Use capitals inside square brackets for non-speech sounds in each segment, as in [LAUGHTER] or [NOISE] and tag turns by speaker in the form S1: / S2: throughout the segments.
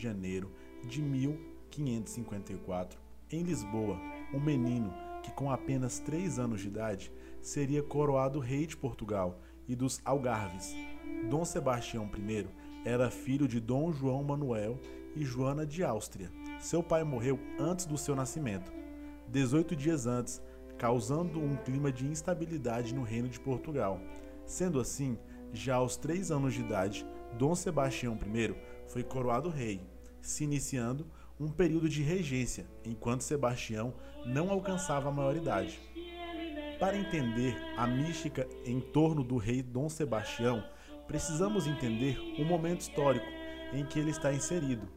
S1: janeiro de 1554, em Lisboa, um menino que, com apenas 3 anos de idade, seria coroado rei de Portugal e dos Algarves. Dom Sebastião I era filho de Dom João Manuel e Joana de Áustria. Seu pai morreu antes do seu nascimento, 18 dias antes, causando um clima de instabilidade no reino de Portugal. Sendo assim, já aos três anos de idade, Dom Sebastião I foi coroado rei, se iniciando um período de regência, enquanto Sebastião não alcançava a maioridade. Para entender a mística em torno do rei Dom Sebastião, precisamos entender o momento histórico em que ele está inserido.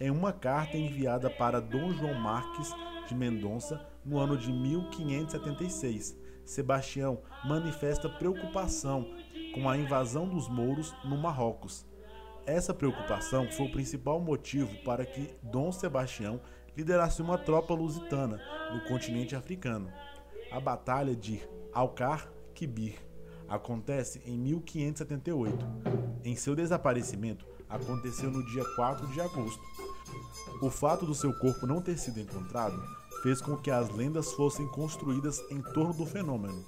S1: Em uma carta enviada para Dom João Marques de Mendonça no ano de 1576, Sebastião manifesta preocupação com a invasão dos mouros no Marrocos. Essa preocupação foi o principal motivo para que Dom Sebastião liderasse uma tropa lusitana no continente africano. A Batalha de Alcar-Quibir acontece em 1578. Em seu desaparecimento, aconteceu no dia 4 de agosto. O fato do seu corpo não ter sido encontrado fez com que as lendas fossem construídas em torno do fenômeno.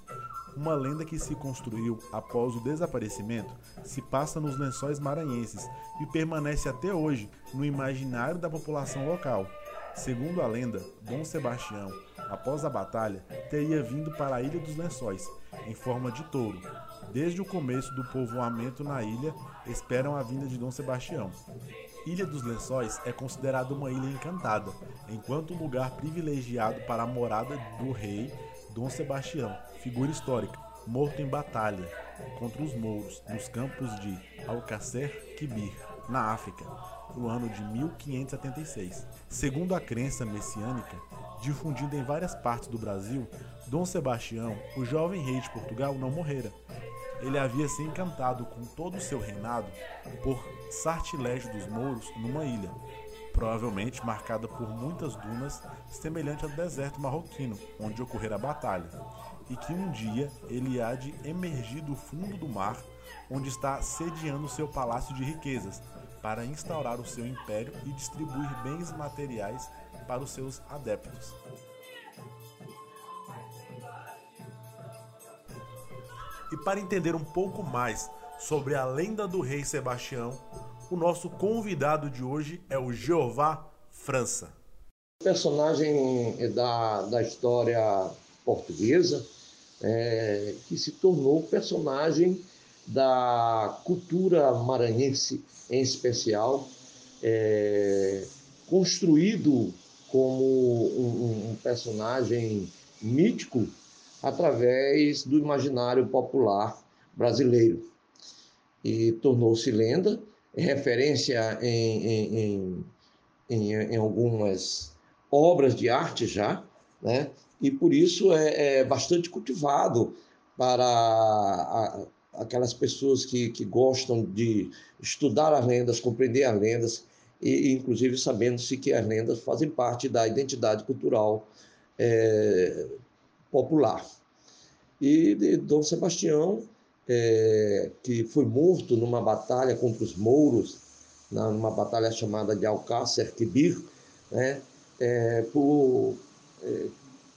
S1: Uma lenda que se construiu após o desaparecimento se passa nos lençóis maranhenses e permanece até hoje no imaginário da população local. Segundo a lenda, Dom Sebastião, após a batalha, teria vindo para a Ilha dos Lençóis, em forma de touro. Desde o começo do povoamento na ilha, esperam a vinda de Dom Sebastião. Ilha dos Lençóis é considerada uma ilha encantada, enquanto um lugar privilegiado para a morada do rei Dom Sebastião, figura histórica, morto em batalha contra os mouros nos campos de Alcácer Quibir, na África, no ano de 1576. Segundo a crença messiânica, difundida em várias partes do Brasil, Dom Sebastião, o jovem rei de Portugal, não morrera. Ele havia se encantado com todo o seu reinado por sartilégio dos mouros numa ilha, provavelmente marcada por muitas dunas, semelhante ao deserto marroquino, onde ocorrera a batalha, e que um dia ele há de emergir do fundo do mar, onde está sediando seu palácio de riquezas, para instaurar o seu império e distribuir bens materiais para os seus adeptos. E para entender um pouco mais sobre a lenda do rei Sebastião, o nosso convidado de hoje é o Jeová França.
S2: Personagem da, da história portuguesa é, que se tornou personagem da cultura maranhense em especial, é, construído como um, um personagem mítico através do imaginário popular brasileiro. E tornou-se lenda, referência em, em, em, em, algumas obras de arte já, né? e por isso é, é bastante cultivado para a, aquelas pessoas que, que gostam de estudar as lendas, compreender as lendas, e inclusive sabendo-se que as lendas fazem parte da identidade cultural é, popular. E Dom Sebastião, é, que foi morto numa batalha contra os mouros, numa batalha chamada de Alcácer Quibir, né, é, por é,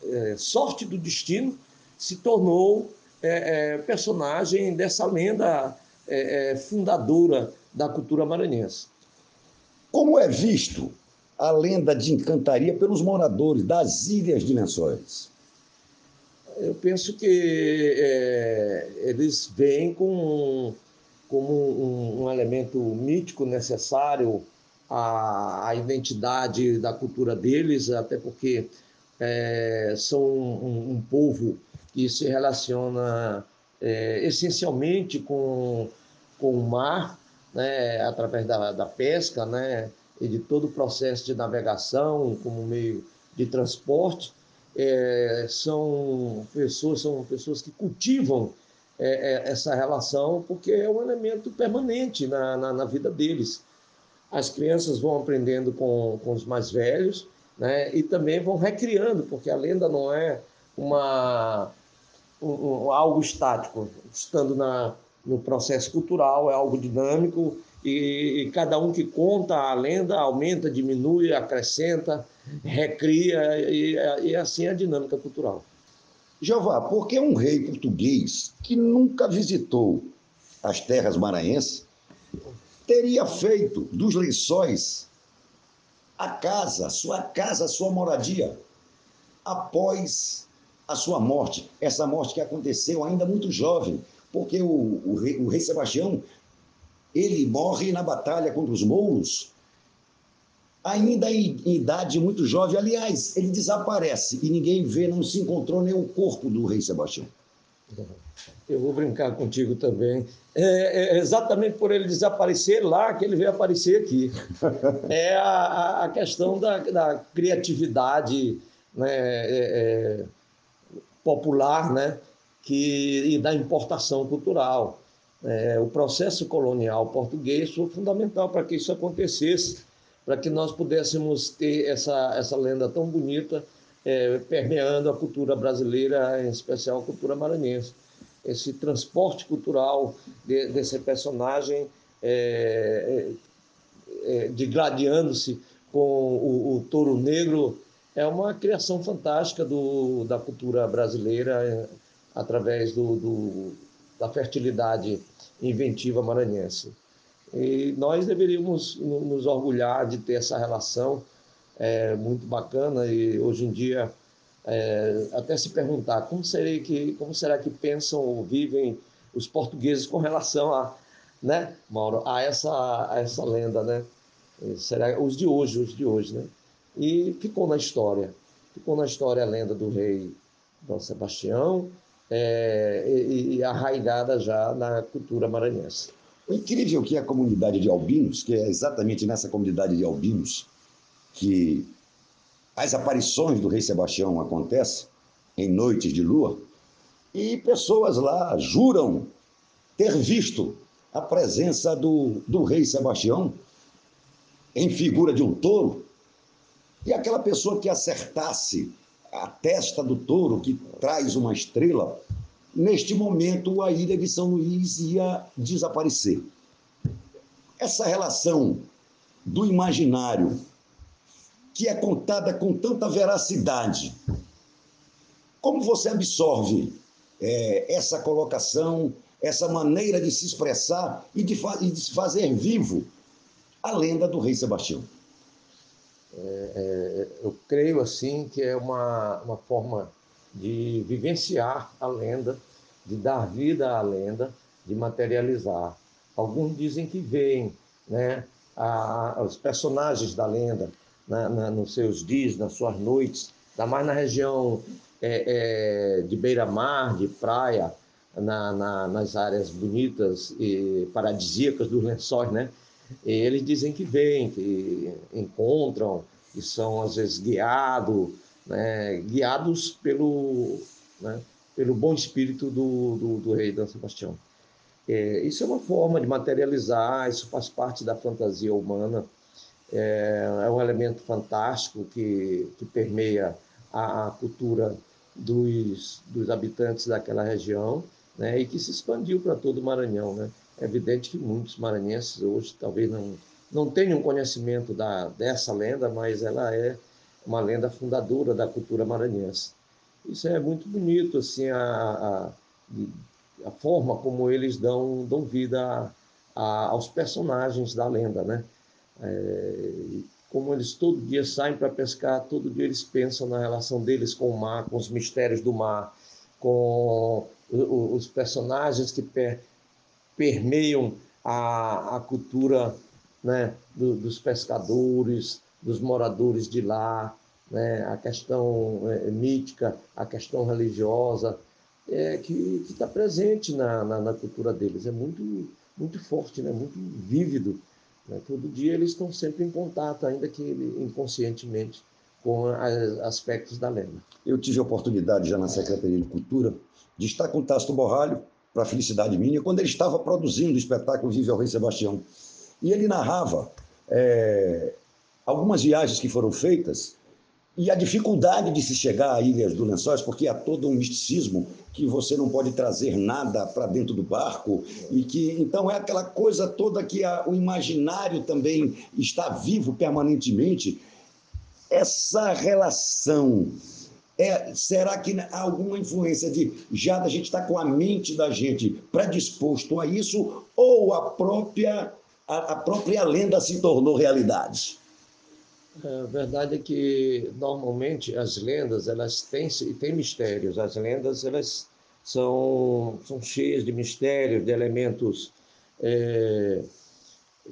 S2: é, sorte do destino, se tornou é, personagem dessa lenda fundadora da cultura maranhense.
S3: Como é visto a lenda de encantaria pelos moradores das Ilhas de Lençóis?
S2: Eu penso que é, eles vêm com, como um, um, elemento mítico necessário à, à, identidade da cultura deles, até porque é, são um, um, povo que se relaciona é, essencialmente com com o mar, né, através da, da pesca, né, e de todo o processo de navegação como meio de transporte, é, são pessoas são pessoas que cultivam é, é, essa relação porque é um elemento permanente na, na, na, vida deles. As crianças vão aprendendo com, com os mais velhos, né, e também vão recriando, porque a lenda não é uma um, um, algo estático, estando na, no processo cultural, é algo dinâmico e, e, cada um que conta a lenda aumenta, diminui, acrescenta, recria e, e assim é a dinâmica cultural.
S3: Jeová, por que um rei português que nunca visitou as terras maranhenses teria feito dos lençóis a casa, sua casa, sua moradia, após a sua morte, essa morte que aconteceu ainda muito jovem, porque o, o, rei, o rei Sebastião ele morre na batalha contra os mouros, ainda em, idade muito jovem. Aliás, ele desaparece e ninguém vê, não se encontrou nem corpo do rei Sebastião.
S2: Eu vou brincar contigo também. É, é exatamente por ele desaparecer lá que ele veio aparecer aqui. É a, a questão da, da criatividade né, é, é popular né, que, e da importação cultural. É, o processo colonial português foi fundamental para que isso acontecesse, para que nós pudéssemos ter essa, essa lenda tão bonita é, permeando a cultura brasileira, em especial a cultura maranhense. Esse transporte cultural de, desse personagem é, é, é digladiando-se com o, o touro negro é uma criação fantástica do, da cultura brasileira é, através do, do, da fertilidade inventiva maranhense. E nós deveríamos nos orgulhar de ter essa relação é, muito bacana e hoje em dia é, até se perguntar como será que como será que pensam ou vivem os portugueses com relação a né Mauro a essa a essa lenda né será os de hoje os de hoje né e ficou na história. Ficou na história a lenda do rei Dom Sebastião é, e, e arraigada já na cultura maranhense.
S3: O incrível que é a comunidade de albinos, que é exatamente nessa comunidade de albinos que as aparições do rei Sebastião acontecem em noites de lua, e pessoas lá juram ter visto a presença do, do rei Sebastião em figura de um touro e aquela pessoa que acertasse a testa do touro, que traz uma estrela, neste momento a ilha de São Luís ia desaparecer. Essa relação do imaginário, que é contada com tanta veracidade, como você absorve é, essa colocação, essa maneira de se expressar e de, e de se fazer vivo a lenda do rei Sebastião?
S2: É, é, eu creio assim que é uma, uma forma de vivenciar a lenda, de dar vida à lenda, de materializar. Alguns dizem que veem né, a, os personagens da lenda na, na, nos seus dias, nas suas noites, ainda mais na região é, é, de beira-mar, de praia, na, na, nas áreas bonitas e paradisíacas dos lençóis, né? Eles dizem que vêm, que encontram, que são às vezes guiados, né, guiados pelo, né, pelo bom espírito do, do, do rei Dan Sebastião. É, isso é uma forma de materializar, isso faz parte da fantasia humana, é, é um elemento fantástico que, que permeia a, a cultura dos, dos habitantes daquela região né, e que se expandiu para todo o Maranhão. Né? É evidente que muitos maranhenses hoje talvez não, não tenham conhecimento da, dessa lenda, mas ela é uma lenda fundadora da cultura maranhense. Isso é muito bonito, assim, a, a, a forma como eles dão, dão vida a, a, aos personagens da lenda, né? É, como eles todo dia saem para pescar, todo dia eles pensam na relação deles com o mar, com os mistérios do mar, com os personagens que permeiam a, a cultura né, do, dos pescadores, dos moradores de lá, né, a questão é, mítica, a questão religiosa, é, que está presente na, na, na, cultura deles. É muito, muito forte, né? muito vívido. Né? Todo dia eles estão sempre em contato, ainda que inconscientemente, com aspectos da lenda.
S3: Eu tive a oportunidade, já na Secretaria de Cultura, de estar com o Tasto Borralho, para a felicidade minha, quando ele estava produzindo o espetáculo Vive ao Rei Sebastião. E ele narrava é, algumas viagens que foram feitas e a dificuldade de se chegar a Ilhas do Lençóis, porque há todo um misticismo que você não pode trazer nada para dentro do barco e que então é aquela coisa toda que a, o imaginário também está vivo permanentemente. Essa relação é, será que há alguma influência de já da gente estar tá com a mente da gente predisposto a isso ou a própria a, a própria lenda se tornou realidade?
S2: A verdade é que normalmente as lendas elas têm, têm mistérios. As lendas elas são, são cheias de mistérios, de elementos é,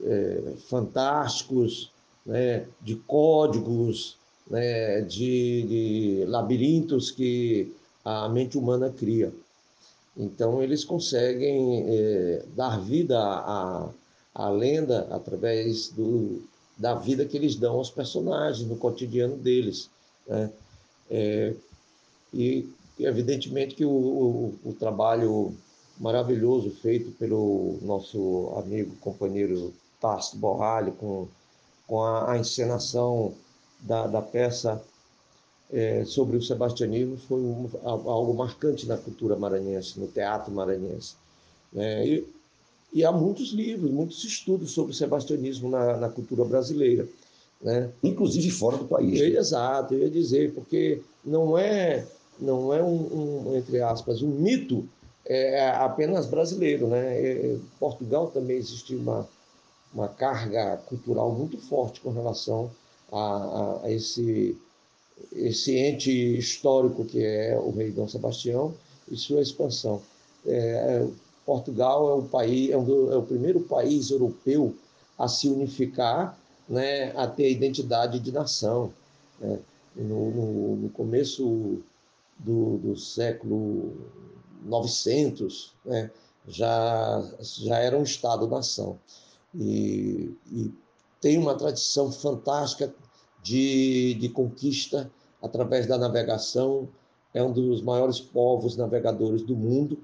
S2: é, fantásticos, né, de códigos, né, de, de labirintos que a mente humana cria. Então eles conseguem é, dar vida à, à lenda através do, da vida que eles dão aos personagens, no cotidiano deles. Né? É, e, evidentemente, que o, o, o, trabalho maravilhoso feito pelo nosso amigo, companheiro Tarso Borralho, com, com a, a encenação da, da peça é, sobre o sebastianismo, foi um, algo marcante na cultura maranhense, no teatro maranhense. É, e, e há muitos livros, muitos estudos sobre o sebastianismo na, na cultura brasileira. Né?
S3: Inclusive fora do país.
S2: Né? Exato, eu ia dizer, porque não é, não é um, um entre aspas, um mito é, apenas brasileiro. Né? Em Portugal também existe uma, uma carga cultural muito forte com relação a, a, a esse, esse ente histórico que é o rei Dom Sebastião e sua expansão. É, Portugal é o país, é, um, é o primeiro país europeu a se unificar, né, a ter identidade de nação. Né? No, no, no, começo do, do século 900, né, já, já era um Estado-nação. E, e, tem uma tradição fantástica de, de conquista através da navegação, é um dos maiores povos navegadores do mundo,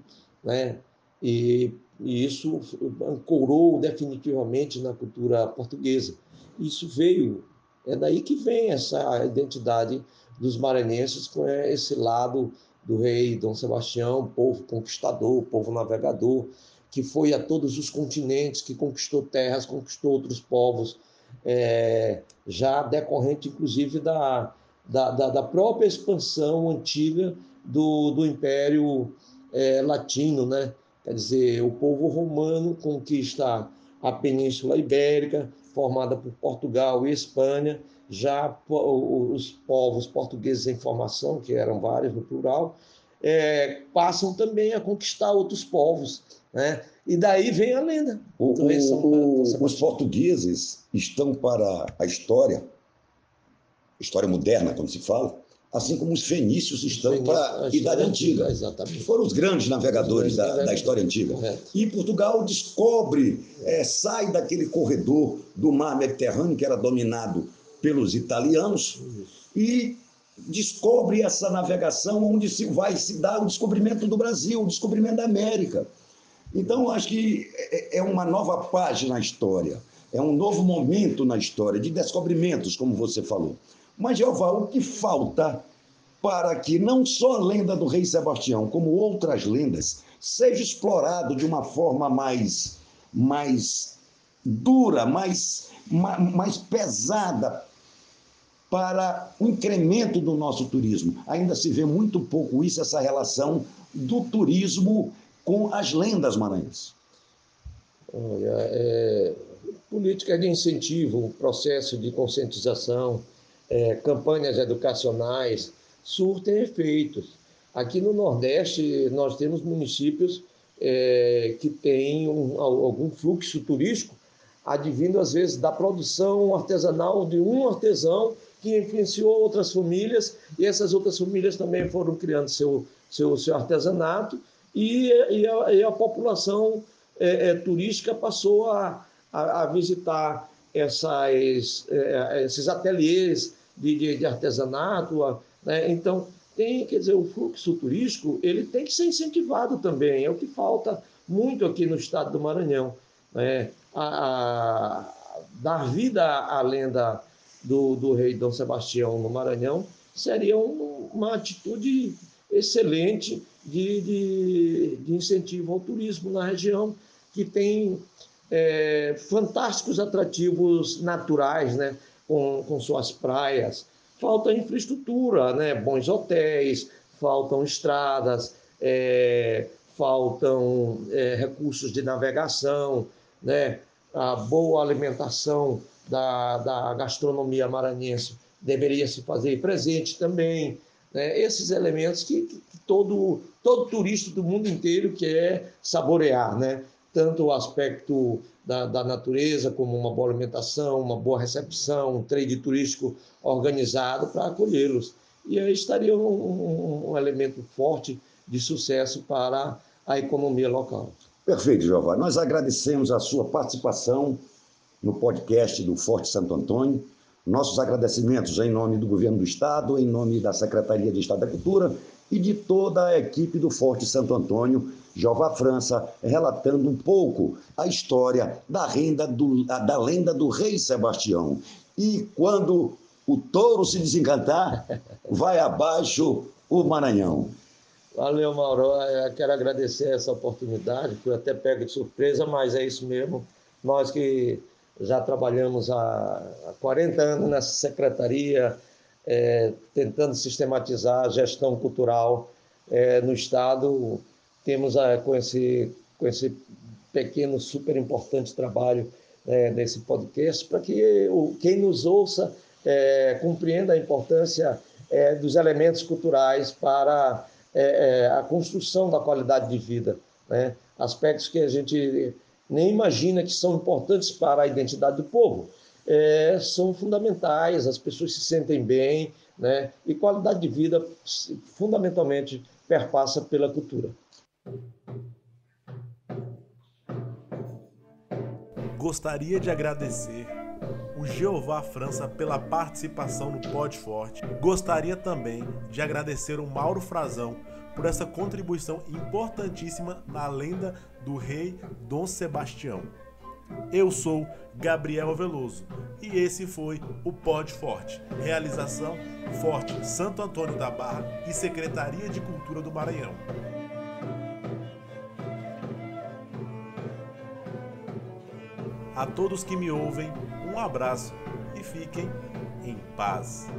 S2: né? E, e isso ancorou definitivamente na cultura portuguesa. Isso veio, é daí que vem essa identidade dos maranhenses com esse lado do rei Dom Sebastião, povo conquistador, povo navegador, que foi a todos os continentes, que conquistou terras, conquistou outros povos, é, já decorrente, inclusive, da, da, da, própria expansão antiga do, do Império é, Latino, né? Quer dizer, o povo romano conquista a Península Ibérica, formada por Portugal e Espanha. Já os povos portugueses em formação, que eram vários no plural, é, passam também a conquistar outros povos. Né? E daí vem a lenda.
S3: O, o, o, os portugueses estão para a história, história moderna, como se fala, assim como os fenícios estão Fenício, para a Idade Antiga.
S2: Exatamente.
S3: Foram os grandes navegadores da, da, história antiga. Correto. E Portugal descobre, é, sai daquele corredor do mar Mediterrâneo, que era dominado pelos italianos, Isso. e descobre essa navegação onde se vai se dar o descobrimento do Brasil, o descobrimento da América. Então, acho que é, é uma nova página na história, é um novo momento na história de descobrimentos, como você falou. Mas, Jeová, o que falta para que não só a lenda do rei Sebastião, como outras lendas, seja explorado de uma forma mais, mais dura, mais, mais pesada para o incremento do nosso turismo. Ainda se vê muito pouco isso, essa relação do turismo com as lendas maranhenses.
S2: Olha, é, política de incentivo, processo de conscientização, é, campanhas educacionais surtem efeitos. Aqui no Nordeste, nós temos municípios é, que têm um, algum fluxo turístico advindo, às vezes, da produção artesanal de um artesão que influenciou outras famílias, e essas outras famílias também foram criando seu, seu, seu artesanato, e, e, a, e a população é, é, turística passou a, a, a visitar essas, é, esses ateliês de, de, de artesanato. Né? Então, tem, quer dizer, o fluxo turístico ele tem que ser incentivado também, é o que falta muito aqui no estado do Maranhão. Né? A, a, dar vida à lenda do, do rei Dom Sebastião no Maranhão seria um, uma atitude excelente de, de, de, incentivo ao turismo na região, que tem é, fantásticos atrativos naturais, né? com, com suas praias. Falta infraestrutura, né? bons hotéis, faltam estradas, é, faltam é, recursos de navegação, né? a boa alimentação da, da gastronomia maranhense deveria se fazer presente também. Né? Esses elementos que, que, todo, todo turista do mundo inteiro quer saborear, né? tanto o aspecto da, da, natureza, como uma boa alimentação, uma boa recepção, um trade turístico organizado para acolhê-los. E aí estaria um, um, um, elemento forte de sucesso para a economia local.
S3: Perfeito, Giovanni. Nós agradecemos a sua participação no podcast do Forte Santo Antônio. Nossos agradecimentos em nome do Governo do Estado, em nome da Secretaria de Estado da Cultura e de toda a equipe do Forte Santo Antônio, Jeová França, relatando um pouco a história da, renda do, da lenda do rei Sebastião. E quando o touro se desencantar, [LAUGHS] vai abaixo o Maranhão.
S2: Valeu, Mauro. Eu quero agradecer essa oportunidade, fui até pego de surpresa, mas é isso mesmo. Nós que já trabalhamos há 40 anos nessa secretaria, é, tentando sistematizar a gestão cultural é, no Estado. Temos a, com, esse, com esse pequeno, super importante trabalho é, nesse podcast, para que o, quem nos ouça é, compreenda a importância é, dos elementos culturais para é, a construção da qualidade de vida. Né? Aspectos que a gente nem imagina que são importantes para a identidade do povo é, são fundamentais, as pessoas se sentem bem, né? e qualidade de vida fundamentalmente perpassa pela cultura.
S1: Gostaria de agradecer o Jeová França pela participação no Pod Forte. Gostaria também de agradecer o Mauro Frazão por essa contribuição importantíssima na lenda do rei Dom Sebastião. Eu sou Gabriel Veloso e esse foi o Pod Forte. Realização Forte Santo Antônio da Barra e Secretaria de Cultura do Maranhão. A todos que me ouvem, um abraço e fiquem em paz.